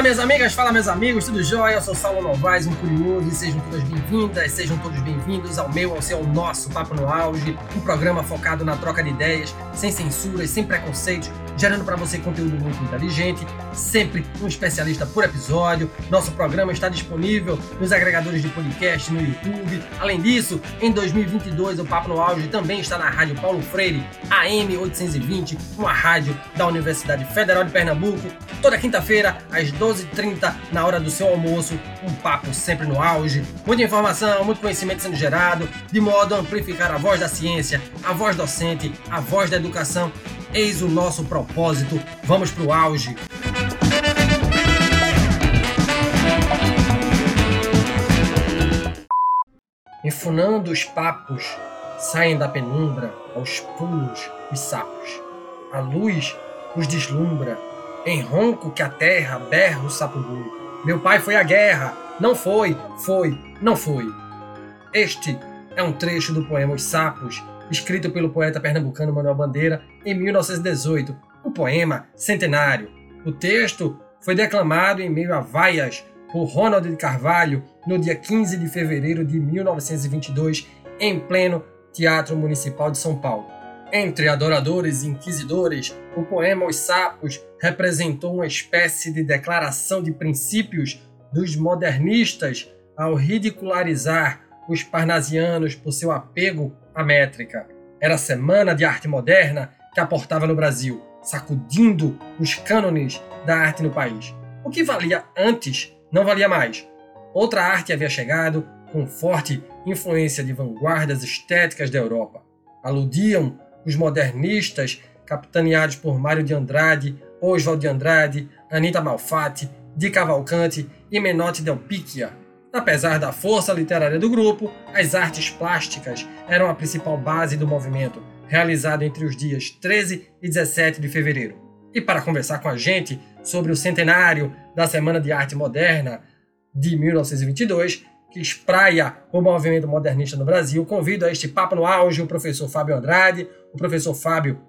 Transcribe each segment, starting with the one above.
Fala minhas amigas, fala meus amigos, tudo jóia? Eu sou Saulo Novaes, um curioso, e sejam todas bem-vindas, sejam todos bem-vindos ao meu, ao seu, ao nosso Papo no Auge, um programa focado na troca de ideias, sem censuras, sem preconceitos, gerando para você conteúdo muito inteligente, sempre um especialista por episódio. Nosso programa está disponível nos agregadores de podcast no YouTube. Além disso, em 2022 o Papo no Auge também está na Rádio Paulo Freire, AM 820, uma rádio da Universidade Federal de Pernambuco, toda quinta-feira às 12h30, na hora do seu almoço, um papo sempre no auge, muita informação, muito conhecimento sendo gerado, de modo a amplificar a voz da ciência, a voz docente, a voz da educação. Eis o nosso propósito. Vamos pro auge. Enfunando os papos, saem da penumbra aos pulos os sapos. A luz os deslumbra em ronco que a terra berra o sapo boi. Meu pai foi à guerra. Não foi, foi, não foi. Este é um trecho do poema Os Sapos, escrito pelo poeta pernambucano Manuel Bandeira em 1918, um poema centenário. O texto foi declamado em meio a vaias por Ronald de Carvalho no dia 15 de fevereiro de 1922, em pleno Teatro Municipal de São Paulo. Entre adoradores e inquisidores, o poema Os Sapos representou uma espécie de declaração de princípios dos modernistas ao ridicularizar os parnasianos por seu apego à métrica. Era a Semana de Arte Moderna que aportava no Brasil, sacudindo os cânones da arte no país. O que valia antes não valia mais. Outra arte havia chegado com forte influência de vanguardas estéticas da Europa. Aludiam os modernistas, capitaneados por Mário de Andrade, Oswald de Andrade, Anita Malfatti, Di Cavalcante e Menotti Del Picchia. Apesar da força literária do grupo, as artes plásticas eram a principal base do movimento, realizado entre os dias 13 e 17 de fevereiro. E para conversar com a gente sobre o centenário da Semana de Arte Moderna de 1922, que espraia o movimento modernista no Brasil, convido a este papo no auge o professor Fábio Andrade. O professor Fábio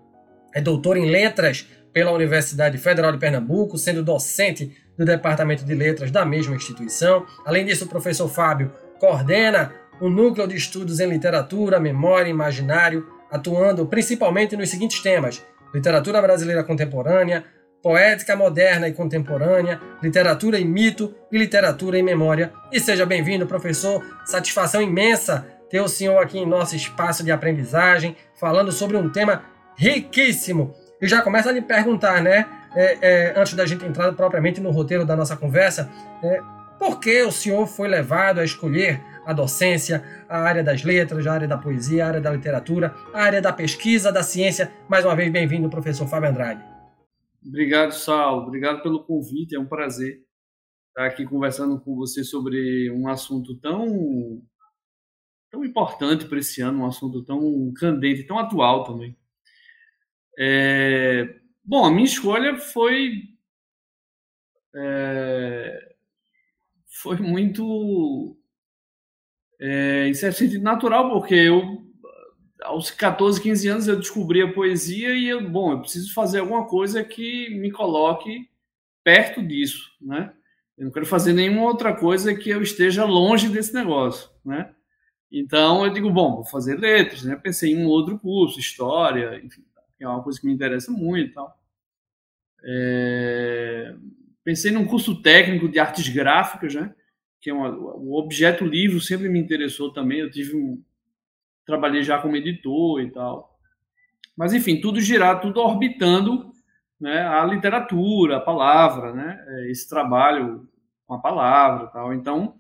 é doutor em letras pela Universidade Federal de Pernambuco, sendo docente do Departamento de Letras da mesma instituição. Além disso, o professor Fábio coordena o Núcleo de Estudos em Literatura, Memória e Imaginário, atuando principalmente nos seguintes temas: literatura brasileira contemporânea, poética moderna e contemporânea, literatura e mito e literatura e memória. E seja bem-vindo, professor. Satisfação imensa ter o senhor aqui em nosso espaço de aprendizagem, falando sobre um tema riquíssimo. E já começa a lhe perguntar, né, é, é, antes da gente entrar propriamente no roteiro da nossa conversa, é, por que o senhor foi levado a escolher a docência, a área das letras, a área da poesia, a área da literatura, a área da pesquisa, da ciência? Mais uma vez, bem-vindo, professor Fábio Andrade. Obrigado, Saulo. Obrigado pelo convite. É um prazer estar aqui conversando com você sobre um assunto tão tão importante para esse ano, um assunto tão candente, tão atual também. É, bom, a minha escolha foi é, foi muito é, em certo sentido natural, porque eu aos 14, 15 anos eu descobri a poesia e eu, bom, eu preciso fazer alguma coisa que me coloque perto disso, né? Eu não quero fazer nenhuma outra coisa que eu esteja longe desse negócio, né? Então eu digo, bom, vou fazer letras, né? Pensei em um outro curso, história, enfim, que é uma coisa que me interessa muito e tal. É... Pensei num curso técnico de artes gráficas, né? Que é uma... o objeto livro sempre me interessou também. Eu tive um, trabalhei já como editor e tal. Mas, enfim, tudo girar, tudo orbitando né, a literatura, a palavra, né, é, esse trabalho com a palavra tal. Então,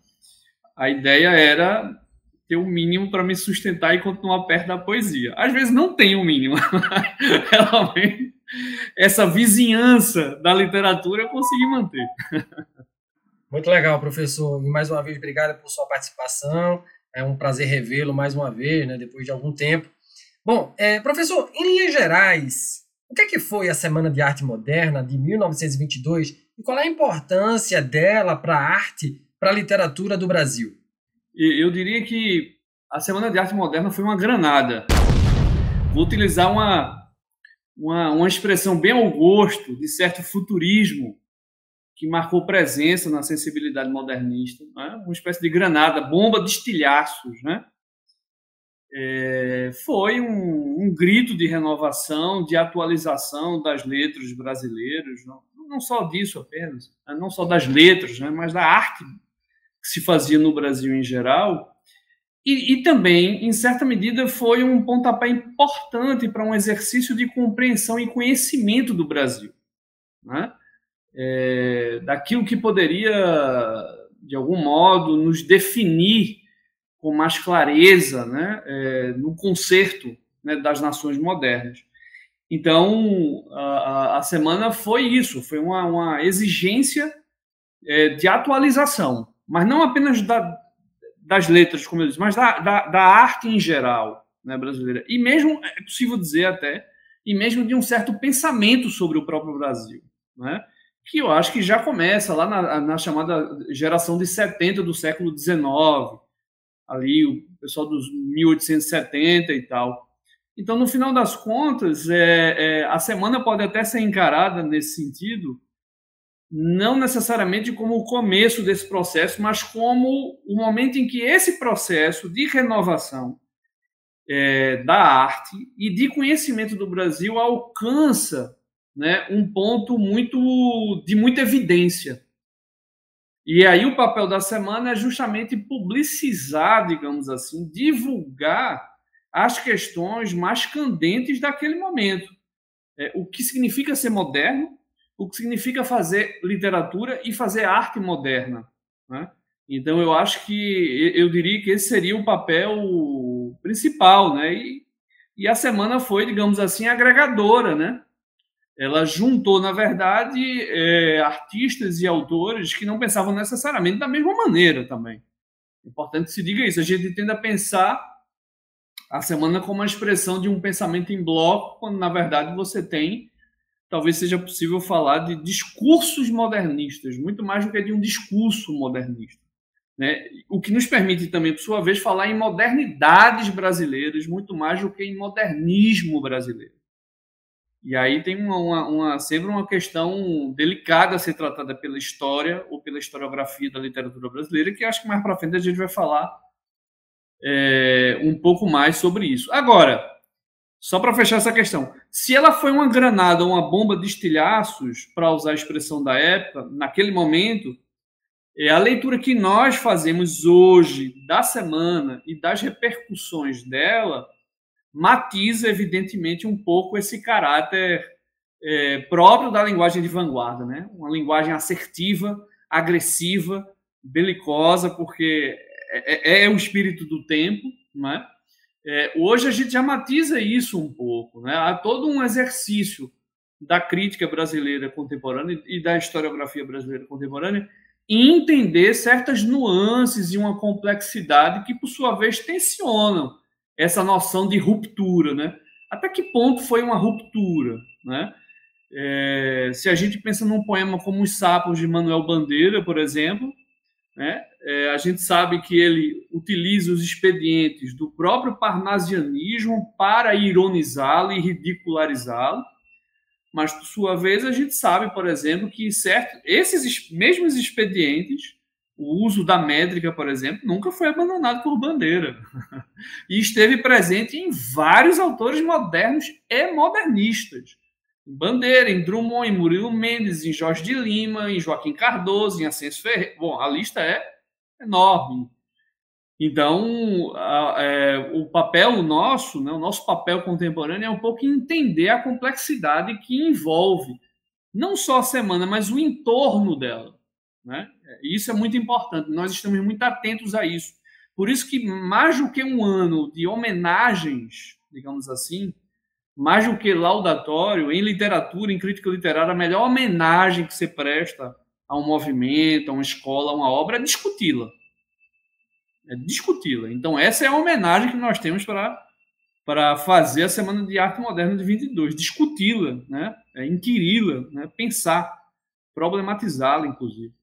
a ideia era ter o um mínimo para me sustentar e continuar perto da poesia. Às vezes não tem o um mínimo. Realmente, essa vizinhança da literatura eu consegui manter. Muito legal, professor. E mais uma vez, obrigado por sua participação. É um prazer revê-lo mais uma vez, né, depois de algum tempo. Bom, é, professor, em linhas gerais, o que, é que foi a Semana de Arte Moderna de 1922 e qual é a importância dela para a arte, para a literatura do Brasil? Eu diria que a Semana de Arte Moderna foi uma granada. Vou utilizar uma, uma, uma expressão bem ao gosto de certo futurismo que marcou presença na sensibilidade modernista, né? uma espécie de granada, bomba de estilhaços, né? É, foi um, um, grito de renovação, de atualização das letras brasileiras, não, não só disso apenas, né? não só das letras, né? mas da arte que se fazia no Brasil em geral, e, e, também, em certa medida, foi um pontapé importante para um exercício de compreensão e conhecimento do Brasil, né? é, daquilo que poderia, de algum modo, nos definir com mais clareza né? É, no concerto né, das nações modernas. Então, a, a semana foi isso, foi uma, uma exigência é, de atualização, mas não apenas da, das letras, como eu disse, mas da, da, da arte em geral né, brasileira. E mesmo, é possível dizer até, e mesmo de um certo pensamento sobre o próprio Brasil, né? que eu acho que já começa lá na, na chamada geração de 70 do século XIX, ali o pessoal dos 1870 e tal. Então, no final das contas, é, é, a semana pode até ser encarada nesse sentido não necessariamente como o começo desse processo, mas como o momento em que esse processo de renovação é, da arte e de conhecimento do Brasil alcança né, um ponto muito de muita evidência. E aí o papel da semana é justamente publicizar, digamos assim, divulgar as questões mais candentes daquele momento. É, o que significa ser moderno, o que significa fazer literatura e fazer arte moderna. Né? Então, eu acho que eu diria que esse seria o papel principal, né? E, e a semana foi, digamos assim, agregadora, né? Ela juntou, na verdade, é, artistas e autores que não pensavam necessariamente da mesma maneira também. É importante se diga isso. A gente tende a pensar a semana como uma expressão de um pensamento em bloco, quando na verdade você tem talvez seja possível falar de discursos modernistas, muito mais do que de um discurso modernista. Né? O que nos permite também, por sua vez, falar em modernidades brasileiras, muito mais do que em modernismo brasileiro. E aí tem uma, uma, uma, sempre uma questão delicada a ser tratada pela história ou pela historiografia da literatura brasileira, que acho que mais para frente a gente vai falar é, um pouco mais sobre isso. Agora, só para fechar essa questão, se ela foi uma granada ou uma bomba de estilhaços, para usar a expressão da época, naquele momento, é a leitura que nós fazemos hoje da semana e das repercussões dela matiza evidentemente um pouco esse caráter é, próprio da linguagem de vanguarda, né? Uma linguagem assertiva, agressiva, belicosa, porque é, é, é o espírito do tempo, né? É, hoje a gente já matiza isso um pouco, né? Há todo um exercício da crítica brasileira contemporânea e da historiografia brasileira contemporânea em entender certas nuances e uma complexidade que, por sua vez, tensionam essa noção de ruptura, né? Até que ponto foi uma ruptura, né? É, se a gente pensa num poema como Os Sapos de Manuel Bandeira, por exemplo, né? É, a gente sabe que ele utiliza os expedientes do próprio parnasianismo para ironizá-lo e ridicularizá-lo, mas, por sua vez, a gente sabe, por exemplo, que certo, esses mesmos expedientes, o uso da métrica, por exemplo, nunca foi abandonado por Bandeira. e esteve presente em vários autores modernos e modernistas. Em Bandeira, em Drummond, em Murilo Mendes, em Jorge de Lima, em Joaquim Cardoso, em Ascenso Ferreira. Bom, a lista é enorme. Então, a, é, o papel nosso, né, o nosso papel contemporâneo é um pouco entender a complexidade que envolve não só a semana, mas o entorno dela. Né? Isso é muito importante, nós estamos muito atentos a isso. Por isso que, mais do que um ano de homenagens, digamos assim, mais do que laudatório, em literatura, em crítica literária, a melhor homenagem que você presta a um movimento, a uma escola, a uma obra é discuti-la. É discuti-la. Então, essa é a homenagem que nós temos para, para fazer a Semana de Arte Moderna de 22. Discuti-la, né? É, inquiri-la, né? pensar, problematizá-la, inclusive.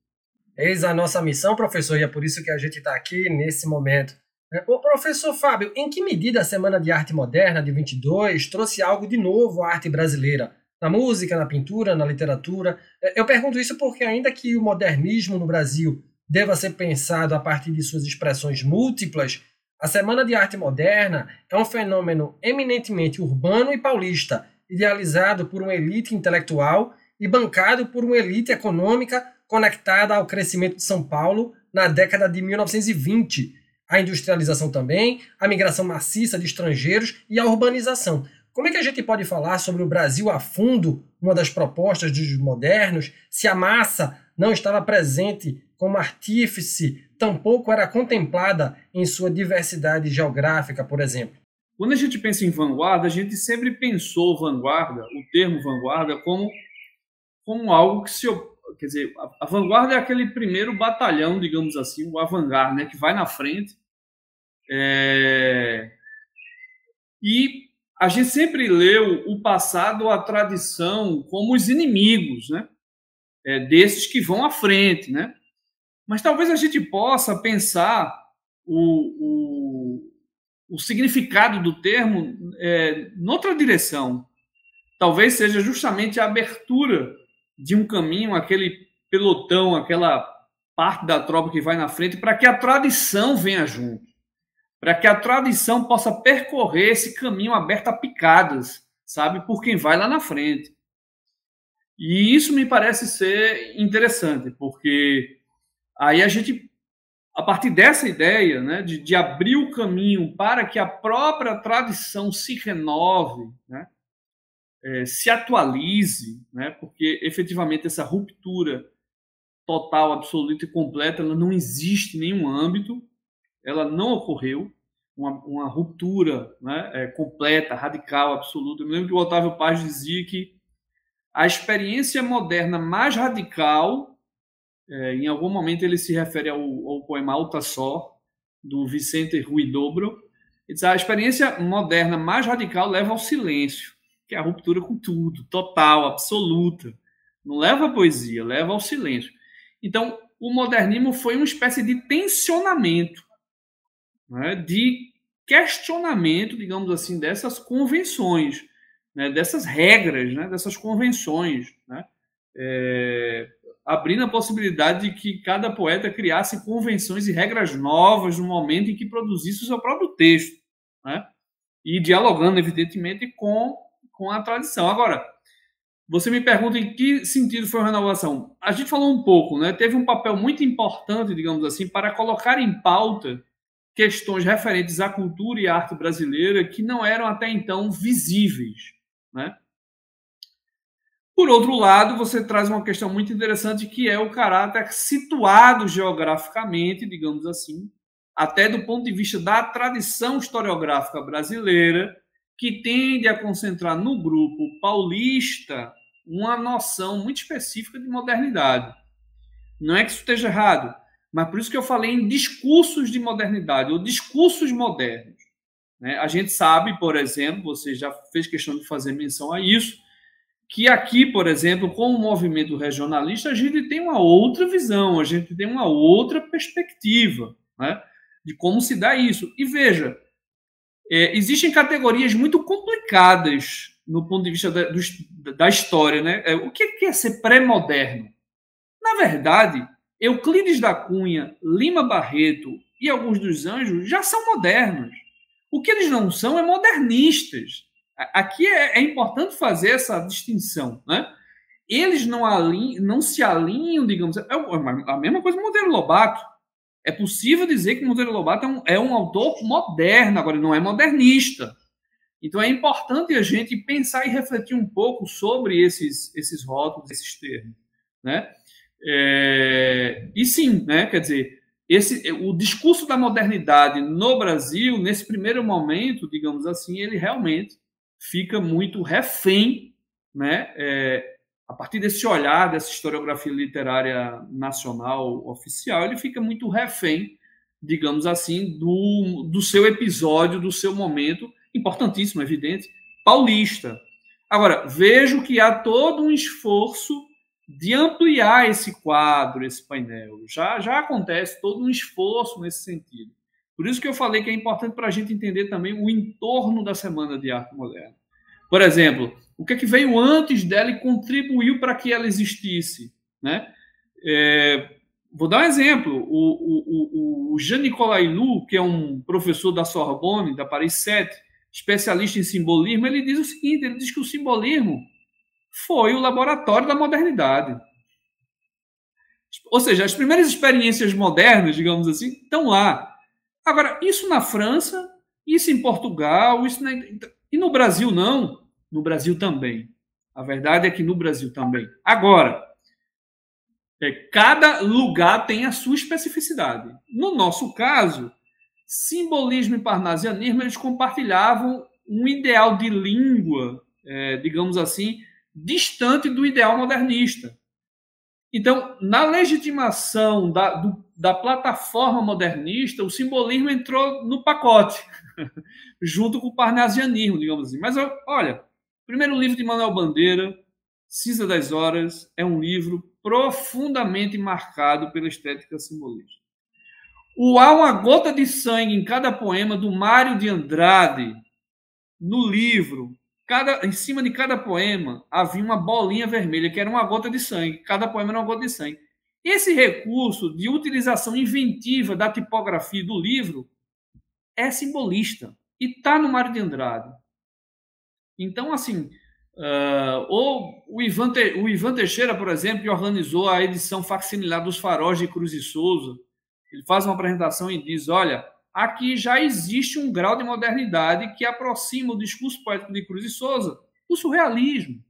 Eis a nossa missão, professor, e é por isso que a gente está aqui nesse momento. O professor Fábio, em que medida a Semana de Arte Moderna de 22 trouxe algo de novo à arte brasileira? na música, na pintura, na literatura. É, eu pergunto isso porque, ainda que o modernismo no Brasil deva ser pensado a partir de suas expressões múltiplas, a Semana de Arte Moderna é um fenômeno eminentemente urbano e paulista, idealizado por uma elite intelectual e bancado por uma elite econômica conectada ao crescimento de São Paulo na década de 1920, a industrialização também, a migração maciça de estrangeiros e a urbanização. Como é que a gente pode falar sobre o Brasil a fundo, uma das propostas dos modernos, se a massa não estava presente como artífice, tampouco era contemplada em sua diversidade geográfica, por exemplo. Quando a gente pensa em vanguarda, a gente sempre pensou vanguarda, o termo vanguarda, como, como algo que se. Quer dizer, a, a vanguarda é aquele primeiro batalhão, digamos assim, o avant né, que vai na frente. É... E a gente sempre leu o passado, a tradição, como os inimigos, né? É, desses que vão à frente, né? Mas talvez a gente possa pensar o, o, o significado do termo é, noutra direção. Talvez seja justamente a abertura de um caminho, aquele pelotão, aquela parte da tropa que vai na frente, para que a tradição venha junto, para que a tradição possa percorrer esse caminho aberto a picadas, sabe, por quem vai lá na frente. E isso me parece ser interessante, porque Aí a gente, a partir dessa ideia, né, de, de abrir o caminho para que a própria tradição se renove, né, é, se atualize, né, porque efetivamente essa ruptura total, absoluta e completa, ela não existe em nenhum âmbito, ela não ocorreu, uma, uma ruptura né, é, completa, radical, absoluta. Eu me lembro que o Otávio Paz dizia que a experiência moderna mais radical é, em algum momento ele se refere ao, ao poema Alta Só, do Vicente Rui Dobro. Ele diz, a experiência moderna mais radical leva ao silêncio, que é a ruptura com tudo, total, absoluta. Não leva à poesia, leva ao silêncio. Então, o modernismo foi uma espécie de tensionamento, né, de questionamento, digamos assim, dessas convenções, né, dessas regras, né, dessas convenções. Né, é, abrindo a possibilidade de que cada poeta criasse convenções e regras novas no momento em que produzisse o seu próprio texto, né? E dialogando, evidentemente, com, com a tradição. Agora, você me pergunta em que sentido foi a renovação. A gente falou um pouco, né? Teve um papel muito importante, digamos assim, para colocar em pauta questões referentes à cultura e à arte brasileira que não eram até então visíveis, né? Por outro lado, você traz uma questão muito interessante que é o caráter situado geograficamente, digamos assim, até do ponto de vista da tradição historiográfica brasileira, que tende a concentrar no grupo paulista uma noção muito específica de modernidade. Não é que isso esteja errado, mas por isso que eu falei em discursos de modernidade, ou discursos modernos. Né? A gente sabe, por exemplo, você já fez questão de fazer menção a isso, que aqui, por exemplo, com o movimento regionalista, a gente tem uma outra visão, a gente tem uma outra perspectiva né, de como se dá isso. E veja, é, existem categorias muito complicadas no ponto de vista da, do, da história. Né? É, o que é ser pré-moderno? Na verdade, Euclides da Cunha, Lima Barreto e alguns dos anjos já são modernos. O que eles não são é modernistas. Aqui é, é importante fazer essa distinção, né? Eles não, alinham, não se alinham, digamos, é, é a mesma coisa do Monteiro Lobato. É possível dizer que Monteiro Lobato é um, é um autor moderno, agora não é modernista. Então é importante a gente pensar e refletir um pouco sobre esses, esses rótulos, esses termos. Né? É, e sim, né, quer dizer, esse, o discurso da modernidade no Brasil, nesse primeiro momento, digamos assim, ele realmente fica muito refém, né, é, a partir desse olhar, dessa historiografia literária nacional oficial, ele fica muito refém, digamos assim, do, do seu episódio, do seu momento, importantíssimo, evidente, paulista. Agora, vejo que há todo um esforço de ampliar esse quadro, esse painel. Já, já acontece todo um esforço nesse sentido. Por isso que eu falei que é importante para a gente entender também o entorno da Semana de Arte Moderna. Por exemplo, O que é que veio antes dela e contribuiu para que ela existisse, né? É, vou dar um exemplo. O, o, o, o Jean-Nicolas Hulot, que é um professor da Sorbonne, da Paris 7, especialista em simbolismo, ele diz o seguinte: ele diz que o simbolismo foi o laboratório da modernidade. Ou seja, as primeiras experiências modernas, digamos assim, estão lá. Agora, isso na França, isso em Portugal, isso na... e no Brasil não. No Brasil também. A verdade é que no Brasil também. Agora, é, cada lugar tem a sua especificidade. No nosso caso, simbolismo e parnasianismo eles compartilhavam um ideal de língua, é, digamos assim, distante do ideal modernista. Então, na legitimação da, do, da plataforma modernista, o simbolismo entrou no pacote, junto com o parnasianismo, digamos assim. Mas olha, primeiro livro de Manuel Bandeira, Cisa das Horas, é um livro profundamente marcado pela estética simbolista. O Há uma gota de sangue em cada poema do Mário de Andrade, no livro, cada, em cima de cada poema havia uma bolinha vermelha, que era uma gota de sangue. Cada poema era uma gota de sangue. Esse recurso de utilização inventiva da tipografia do livro é simbolista e está no Mário de Andrade. Então, assim, Uh, ou o Ivan, Te, o Ivan Teixeira, por exemplo, que organizou a edição facsimilar dos faróis de Cruz e Souza, ele faz uma apresentação e diz: olha, aqui já existe um grau de modernidade que aproxima o discurso poético de Cruz e Souza do surrealismo.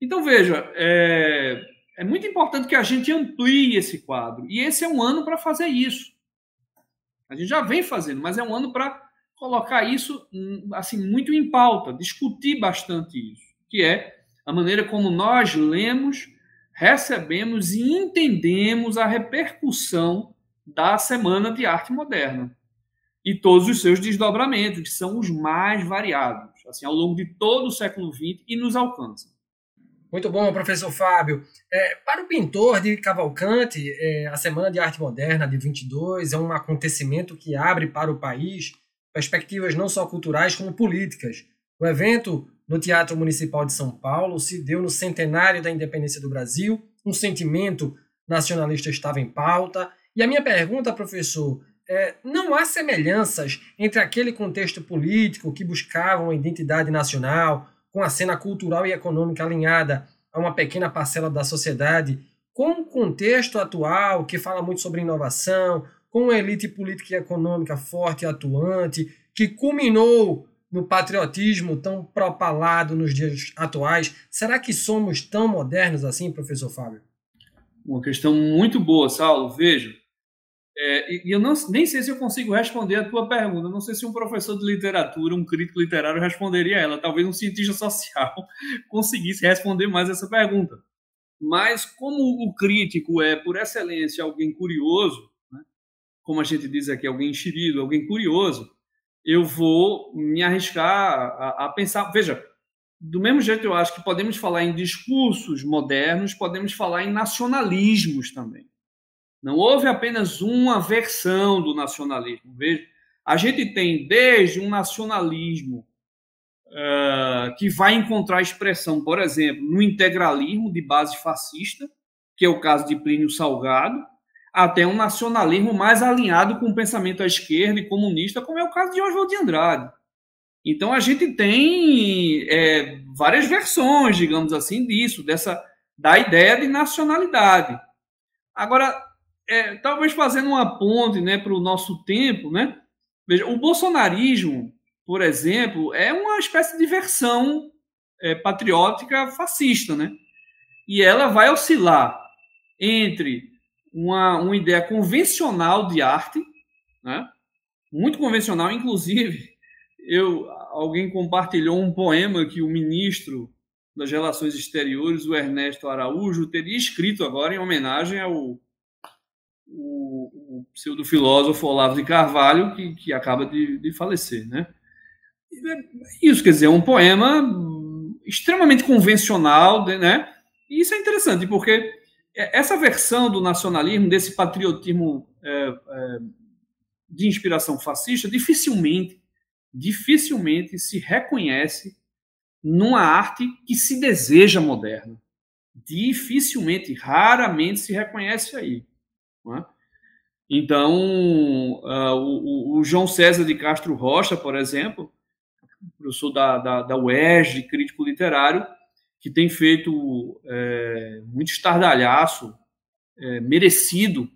Então, veja, é, é muito importante que a gente amplie esse quadro. E esse é um ano para fazer isso. A gente já vem fazendo, mas é um ano para colocar isso hum, assim muito em pauta, discutir bastante isso que é a maneira como nós lemos, recebemos e entendemos a repercussão da Semana de Arte Moderna e todos os seus desdobramentos, que são os mais variados, assim, ao longo de todo o século XX e nos alcançam. Muito bom, professor Fábio. É, para o pintor de Cavalcante, é, a Semana de Arte Moderna de 22 é um acontecimento que abre para o país perspectivas não só culturais como políticas. O evento no Teatro Municipal de São Paulo se deu no centenário da independência do Brasil, um sentimento nacionalista estava em pauta. E a minha pergunta, professor, é: não há semelhanças entre aquele contexto político que buscava uma identidade nacional, com a cena cultural e econômica alinhada a uma pequena parcela da sociedade, com o contexto atual que fala muito sobre inovação, com uma elite política e econômica forte e atuante, que culminou no patriotismo tão propalado nos dias atuais, será que somos tão modernos assim, professor Fábio? Uma questão muito boa, Saulo. Veja, é, e eu não, nem sei se eu consigo responder a tua pergunta. Não sei se um professor de literatura, um crítico literário responderia ela. Talvez um cientista social conseguisse responder mais essa pergunta. Mas como o crítico é, por excelência, alguém curioso? Como a gente diz aqui, alguém enxerido, alguém curioso, eu vou me arriscar a, a, pensar. Veja, do mesmo jeito eu acho que podemos falar em discursos modernos, podemos falar em nacionalismos também. Não houve apenas uma versão do nacionalismo. Veja, a gente tem desde um nacionalismo uh, que vai encontrar expressão, por exemplo, no integralismo de base fascista, que é o caso de Plínio Salgado, até um nacionalismo mais alinhado com o pensamento à esquerda e comunista, como é o caso de Oswald de Andrade. Então a gente tem é, várias versões, digamos assim, disso, dessa da ideia de nacionalidade. Agora, é, talvez fazendo uma ponte né, para o nosso tempo, né? Veja, o bolsonarismo, por exemplo, é uma espécie de versão é, patriótica fascista, né? E ela vai oscilar entre uma, uma ideia convencional de arte, né? muito convencional, inclusive, eu alguém compartilhou um poema que o ministro das Relações Exteriores, o Ernesto Araújo, teria escrito agora em homenagem ao o, o pseudo-filósofo Olavo de Carvalho, que, que acaba de, de falecer. Né? Isso quer dizer, é um poema extremamente convencional, né? E isso é interessante, porque é, essa versão do nacionalismo, desse patriotismo é, é, de inspiração fascista, dificilmente, dificilmente se reconhece numa arte que se deseja moderna. Dificilmente, raramente se reconhece aí. É? Então, uh, o, o, João César de Castro Rocha, por exemplo, professor da, da, da UERJ, crítico literário, que tem feito é, muito estardalhaço, é, merecido,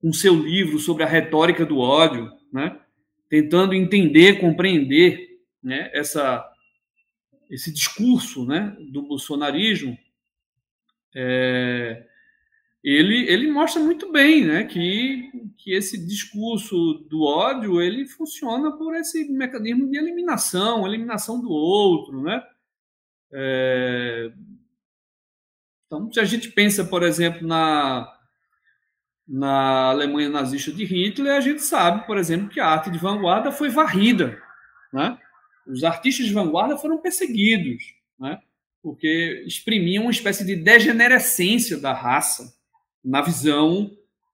com seu livro sobre a retórica do ódio, né? tentando entender, compreender né, essa, esse discurso né, do bolsonarismo, é, ele, ele mostra muito bem né, que, que esse discurso do ódio ele funciona por esse mecanismo de eliminação, eliminação do outro. Né? É, então, se a gente pensa, por exemplo, na, na Alemanha nazista de Hitler, a gente sabe, por exemplo, que a arte de vanguarda foi varrida. Né? Os artistas de vanguarda foram perseguidos, né? porque exprimiam uma espécie de degenerescência da raça na visão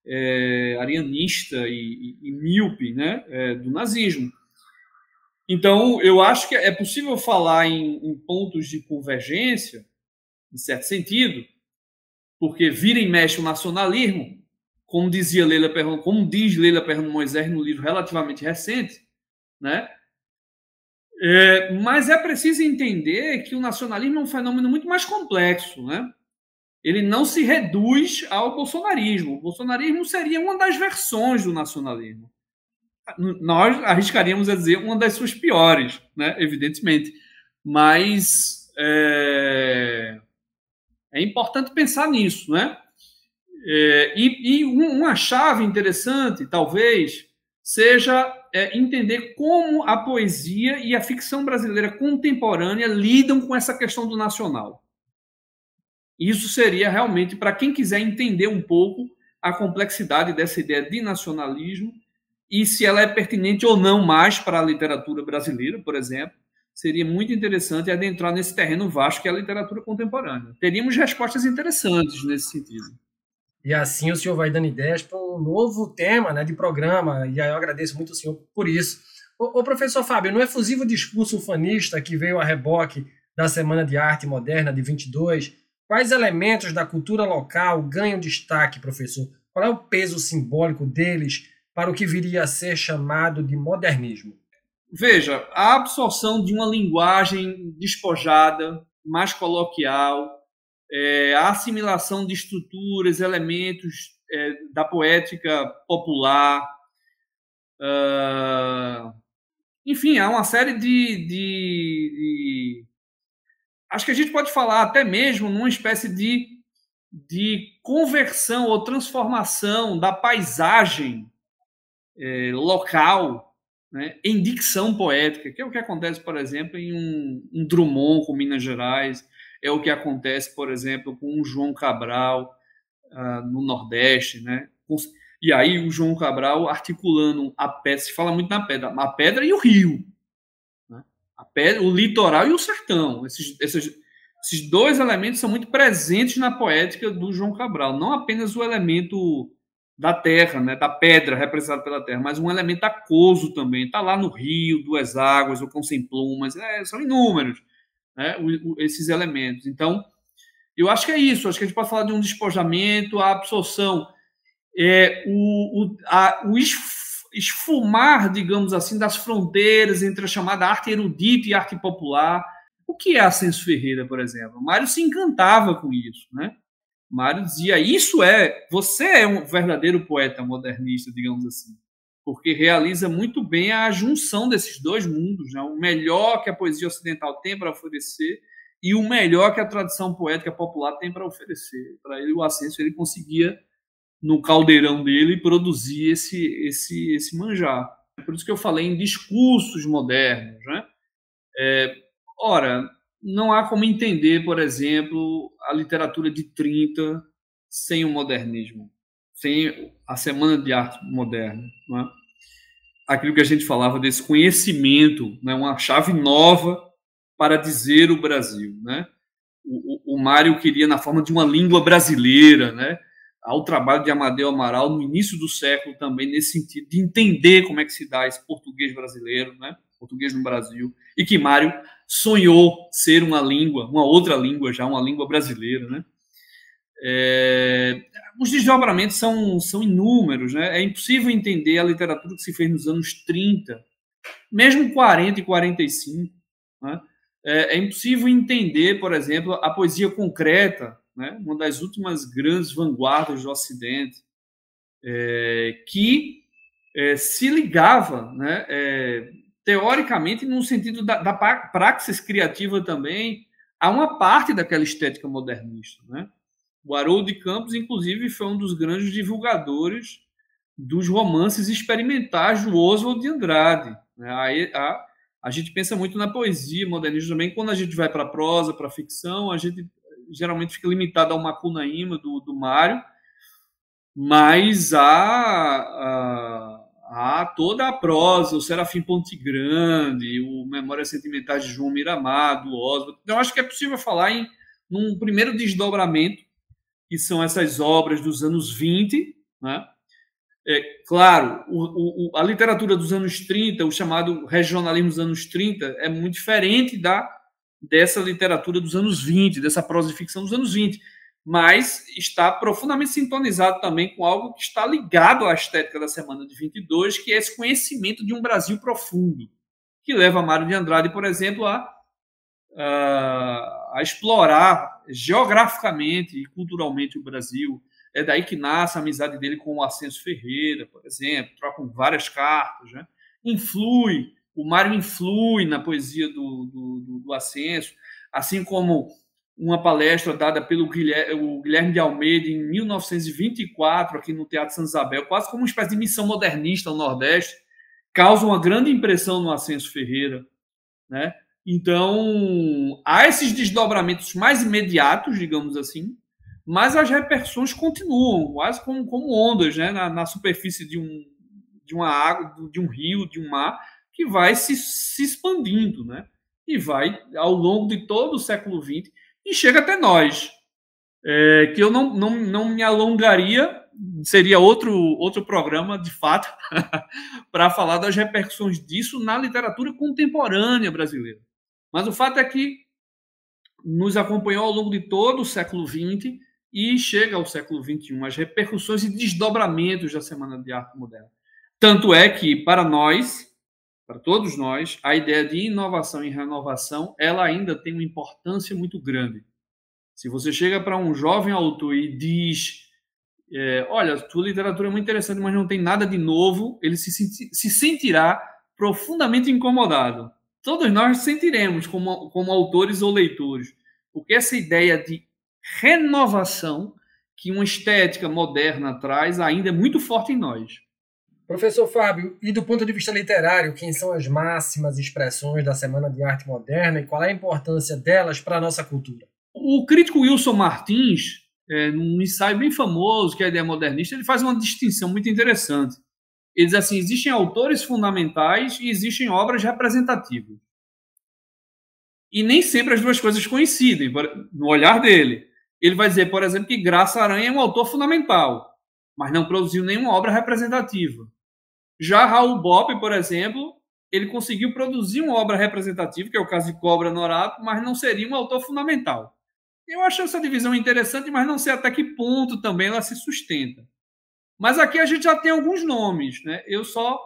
é, arianista e, e, e míope né, é, do nazismo. Então, eu acho que é possível falar em, em, pontos de convergência, em certo sentido, porque vira e mexe o nacionalismo, como dizia Leila Perron, como diz Leila Perron Moisés no livro relativamente recente, né? É, mas é preciso entender que o nacionalismo é um fenômeno muito mais complexo, né? ele não se reduz ao bolsonarismo. O bolsonarismo seria uma das versões do nacionalismo. Nós arriscaríamos a dizer uma das suas piores, né? evidentemente. Mas é, é importante pensar nisso. Né? É, e, e, uma chave interessante, talvez, seja é, entender como a poesia e a ficção brasileira contemporânea lidam com essa questão do nacional. Isso seria realmente para quem quiser entender um pouco a complexidade dessa ideia de nacionalismo e se ela é pertinente ou não mais para a literatura brasileira, por exemplo, seria muito interessante adentrar nesse terreno vasto que é a literatura contemporânea. Teríamos respostas interessantes nesse sentido. E assim o senhor vai dando ideias para um novo tema né, de programa, e aí eu agradeço muito o senhor por isso. O, professor Fábio, no efusivo discurso ufanista que veio a reboque da Semana de Arte Moderna de 22, Quais elementos da cultura local ganham destaque, professor? Qual é o peso simbólico deles para o que viria a ser chamado de modernismo? Veja, a absorção de uma linguagem despojada, mais coloquial, é, a assimilação de estruturas, elementos é, da poética popular, uh, enfim, há uma série de, de, de acho que a gente pode falar até mesmo numa espécie de, de conversão ou transformação da paisagem é, local né, em dicção poética, que é o que acontece, por exemplo, em um, um Drummond com Minas Gerais, é o que acontece, por exemplo, com um João Cabral uh, no Nordeste, né? E aí o João Cabral articulando a pedra, se fala muito na pedra, a pedra e o rio, pedra, o litoral e o sertão. Esses, esses, esses dois elementos são muito presentes na poética do João Cabral. Não apenas o elemento da terra, né, da pedra representada pela terra, mas um elemento aquoso também. Está lá no rio, duas águas, o cão sem plumas, é, são inúmeros né, o, o, esses elementos. Então, eu acho que é isso. Acho que a gente pode falar de um despojamento, a absorção, é, o, o, a, o esfumar, digamos assim, das fronteiras entre a chamada arte erudita e arte popular. O que é Ascenso Ferreira, por exemplo? Mário se encantava com isso, né? Mário dizia: Isso é, você é um verdadeiro poeta modernista, digamos assim, porque realiza muito bem a junção desses dois mundos, né? o melhor que a poesia ocidental tem para oferecer e o melhor que a tradição poética popular tem para oferecer. Para ele, o Ascenso ele conseguia no caldeirão dele produzir esse, esse, esse manjar. Por isso que eu falei em discursos modernos. Né? É, ora, não há como entender, por exemplo, a literatura de 30 sem o modernismo, sem a Semana de Arte Moderna. Né? Aquilo que a gente falava desse conhecimento, né? uma chave nova para dizer o Brasil. Né? O, o, o Mário queria na forma de uma língua brasileira, né? ao trabalho de Amadeu Amaral no início do século também nesse sentido de entender como é que se dá esse português brasileiro, né? Português no Brasil, e que Mário sonhou ser uma língua, uma outra língua já, uma língua brasileira, né? É, os desdobramentos são, são inúmeros, né? É impossível entender a literatura que se fez nos anos 30, mesmo 40 e 45, né? É, é impossível entender, por exemplo, a poesia concreta, né? Uma das últimas grandes vanguardas do Ocidente, é, que é, se ligava, né? Teoricamente, no sentido da, da praxis criativa também, a uma parte daquela estética modernista, né? O Haroldo de Campos, inclusive, foi um dos grandes divulgadores dos romances experimentais do Oswald de Andrade. Né? A, a, gente pensa muito na poesia modernista também. Quando a gente vai para a prosa, para a ficção, a gente geralmente fica limitado a uma cunaíma do, do Mário, mas a, a, a, toda a prosa, o Serafim Ponte Grande, o Memórias Sentimentais de João Miramar, do Oswald. Então, acho que é possível falar em num primeiro desdobramento que são essas obras dos anos 20, né? É, claro, o, o, a literatura dos anos 30, o chamado regionalismo dos anos 30, é muito diferente da dessa literatura dos anos 20, dessa prosa de ficção dos anos 20, mas está profundamente sintonizado também com algo que está ligado à estética da semana de 22, que é esse conhecimento de um Brasil profundo, que leva Mário de Andrade, por exemplo, a, a, explorar geograficamente e culturalmente o Brasil. É daí que nasce a amizade dele com o Ascenso Ferreira, por exemplo, trocam várias cartas, né? influi, o Mário influi na poesia do, do, do, do Ascenso, assim como uma palestra dada pelo Guilherme, de Almeida em 1924, aqui no Teatro Santa Isabel, quase como uma espécie de missão modernista no Nordeste, causa uma grande impressão no Ascenso Ferreira, né? Então, há esses desdobramentos mais imediatos, digamos assim, mas as repercussões continuam, quase como, como ondas né, na, na, superfície de, um, de uma água, de um rio, de um mar, que vai se, se expandindo, né? E vai ao longo de todo o século XX e chega até nós. É, que eu não, não, não me alongaria, seria outro, outro programa, de fato, para falar das repercussões disso na literatura contemporânea brasileira. Mas o fato é que nos acompanhou ao longo de todo o século XX e chega ao século XXI, as repercussões e desdobramentos da Semana de Arte Moderna. Tanto é que, para nós, para todos nós, a ideia de inovação e renovação, ela ainda tem uma importância muito grande. Se você chega para um jovem autor e diz, é, olha, tua literatura é muito interessante, mas não tem nada de novo, ele se, se sentirá profundamente incomodado todos nós sentiremos como, como autores ou leitores, porque essa ideia de renovação que uma estética moderna traz ainda é muito forte em nós. Professor Fábio, e do ponto de vista literário, quem são as máximas expressões da Semana de Arte Moderna e qual é a importância delas para a nossa cultura? O crítico Wilson Martins, é, num ensaio bem famoso, que é a ideia modernista, ele faz uma distinção muito interessante ele diz assim: existem autores fundamentais e existem obras representativas. E nem sempre as duas coisas coincidem, no olhar dele. Ele vai dizer, por exemplo, que Graça Aranha é um autor fundamental, mas não produziu nenhuma obra representativa. Já Raul Bopp, por exemplo, ele conseguiu produzir uma obra representativa, que é o caso de Cobra Norato, mas não seria um autor fundamental. Eu acho essa divisão interessante, mas não sei até que ponto também ela se sustenta. Mas aqui a gente já tem alguns nomes, né? Eu só.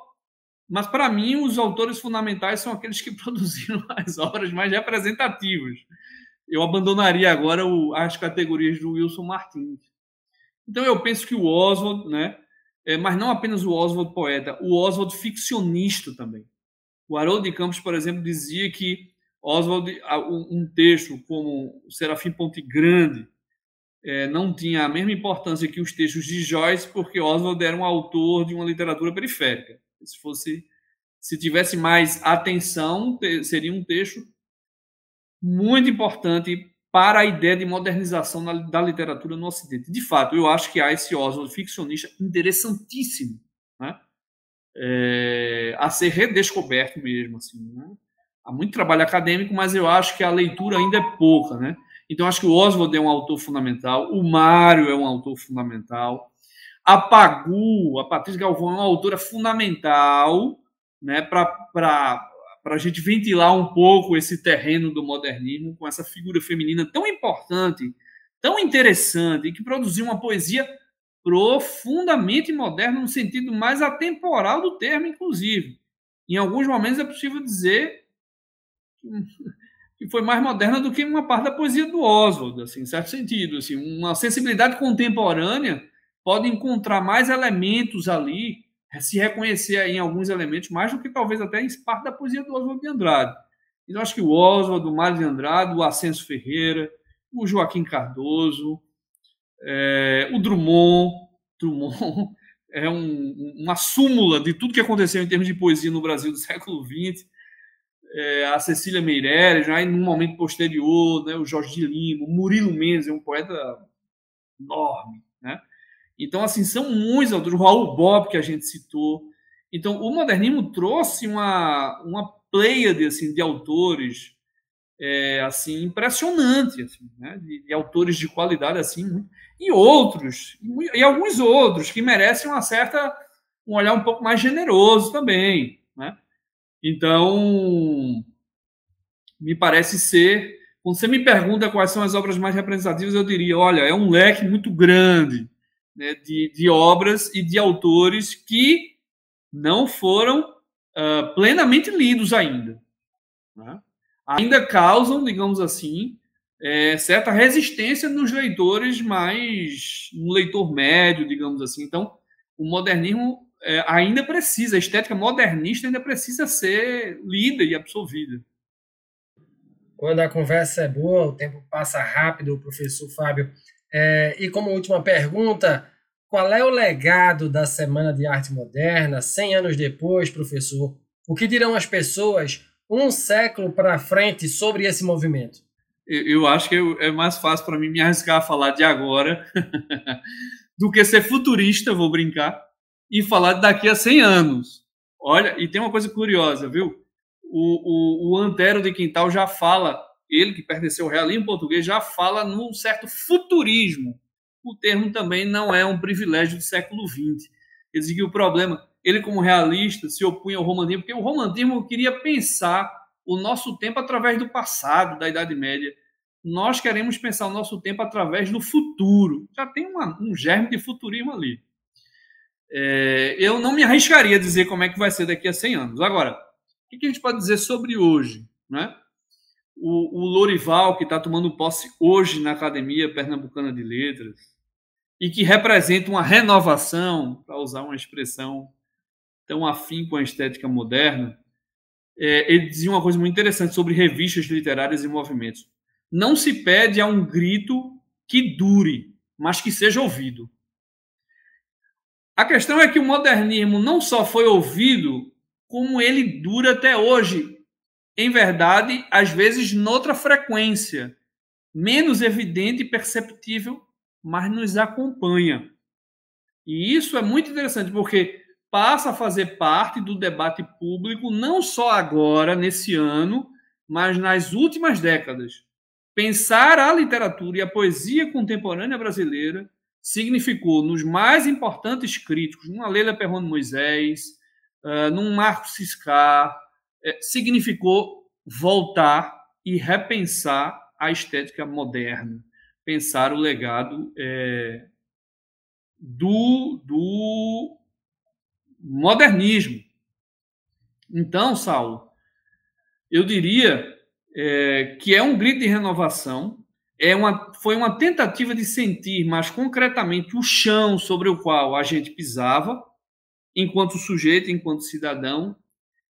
Mas para mim, os autores fundamentais são aqueles que produziram as obras mais representativas. Eu abandonaria agora o, as categorias do Wilson Martins. Então eu penso que o Oswald, né? É, mas não apenas o Oswald poeta, o Oswald ficcionista também. O Haroldo de Campos, por exemplo, dizia que Oswald, um texto como Serafim Ponte Grande, é, não tinha a mesma importância que os textos de Joyce, porque Oswald era um autor de uma literatura periférica. Se fosse, se tivesse mais atenção, seria um texto muito importante para a ideia de modernização da literatura no Ocidente. De fato, eu acho que há esse Oswald ficcionista interessantíssimo, né? É, a ser redescoberto mesmo, assim. Né? Há muito trabalho acadêmico, mas eu acho que a leitura ainda é pouca, né? Então, acho que o Oswald é um autor fundamental, o Mário é um autor fundamental, a Pagu, a Patrícia Galvão, é uma autora fundamental né, para a gente ventilar um pouco esse terreno do modernismo com essa figura feminina tão importante, tão interessante e que produziu uma poesia profundamente moderna no sentido mais atemporal do termo, inclusive. Em alguns momentos é possível dizer que foi mais moderna do que uma parte da poesia do Oswald, assim, em certo sentido. Assim, uma sensibilidade contemporânea pode encontrar mais elementos ali, se reconhecer em alguns elementos, mais do que talvez até em parte da poesia do Oswald de Andrade. Então, acho que o Oswald, o Mário de Andrade, o Ascenso Ferreira, o Joaquim Cardoso, é, o Drummond, Drummond é um, uma súmula de tudo que aconteceu em termos de poesia no Brasil do século XX. É, a Cecília Meirelles, já em um momento posterior, né, o Jorge de Lima, o Murilo Mendes, é um poeta enorme. Né? Então, assim, são muitos autores, o Raul Bob, que a gente citou. Então, o modernismo trouxe uma, uma pleiade assim, de autores é, assim impressionante, assim, né? de, de, autores de qualidade assim, e outros, e, e, alguns outros que merecem uma certa um olhar um pouco mais generoso também. Né? Então, me parece ser. Quando você me pergunta quais são as obras mais representativas, eu diria: olha, é um leque muito grande né, de, de obras e de autores que não foram uh, plenamente lidos ainda. Né? Ainda causam, digamos assim, é, certa resistência nos leitores mais. no leitor médio, digamos assim. Então, o modernismo é, ainda precisa, a estética modernista ainda precisa ser lida e absorvida. Quando a conversa é boa, o tempo passa rápido, professor Fábio. É, e como última pergunta, qual é o legado da Semana de Arte Moderna, 100 anos depois, professor? O que dirão as pessoas um século para frente sobre esse movimento? Eu, eu acho que é mais fácil para mim me arriscar a falar de agora do que ser futurista, vou brincar, e falar daqui a 100 anos. Olha, e tem uma coisa curiosa, viu? O, o, o Antero de Quintal já fala, ele que pertenceu ao realismo português, já fala num certo futurismo o termo também não é um privilégio do século XX. Quer dizer que o problema, ele como realista se opunha ao romantismo, porque o romantismo queria pensar o nosso tempo através do passado, da Idade Média. Nós queremos pensar o nosso tempo através do futuro. Já tem uma, um germe de futurismo ali. É, eu não me arriscaria a dizer como é que vai ser daqui a 100 anos. Agora, o que a gente pode dizer sobre hoje? Né? O, o Lorival, que está tomando posse hoje na Academia Pernambucana de Letras, e que representa uma renovação, para usar uma expressão tão afim com a estética moderna, é, ele dizia uma coisa muito interessante sobre revistas literárias e movimentos. Não se pede a um grito que dure, mas que seja ouvido. A questão é que o modernismo não só foi ouvido, como ele dura até hoje. Em verdade, às vezes noutra frequência, menos evidente e perceptível mas nos acompanha. E isso é muito interessante, porque passa a fazer parte do debate público, não só agora, nesse ano, mas nas últimas décadas. Pensar a literatura e a poesia contemporânea brasileira significou, nos mais importantes críticos, numa Leila Perrone Moisés, uh, num Marco Ciscar, uh, significou voltar e repensar a estética moderna pensar o legado é, do, do modernismo. Então, Saulo, eu diria é, que é um grito de renovação, é uma, foi uma tentativa de sentir mais concretamente o chão sobre o qual a gente pisava, enquanto sujeito, enquanto cidadão,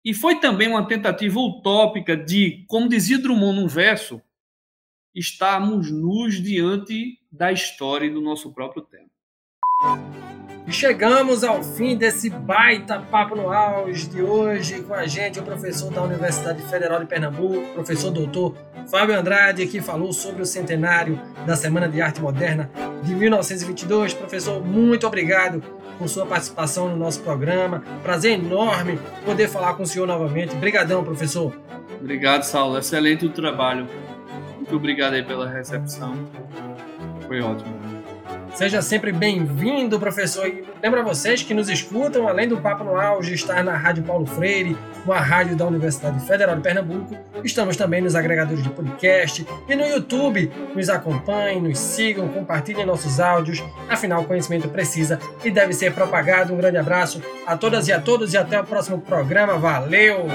e foi também uma tentativa utópica de, como dizia Drummond num verso, estarmos nus diante da história e do nosso próprio tempo. Chegamos ao fim desse baita papo no auge de hoje com a gente, o professor da Universidade Federal de Pernambuco, professor doutor Fábio Andrade, que falou sobre o centenário da Semana de Arte Moderna de 1922. Professor, muito obrigado por sua participação no nosso programa. Prazer enorme poder falar com o senhor novamente. Obrigadão, professor. Obrigado, Saulo. Excelente o trabalho. Muito obrigado aí pela recepção. Foi ótimo. Seja sempre bem-vindo, professor. E lembra vocês que nos escutam, além do Papo no Auge, estar na Rádio Paulo Freire, com a rádio da Universidade Federal de Pernambuco. Estamos também nos agregadores de podcast e no YouTube. Nos acompanhem, nos sigam, compartilhem nossos áudios. Afinal, o conhecimento precisa e deve ser propagado. Um grande abraço a todas e a todos e até o próximo programa. Valeu!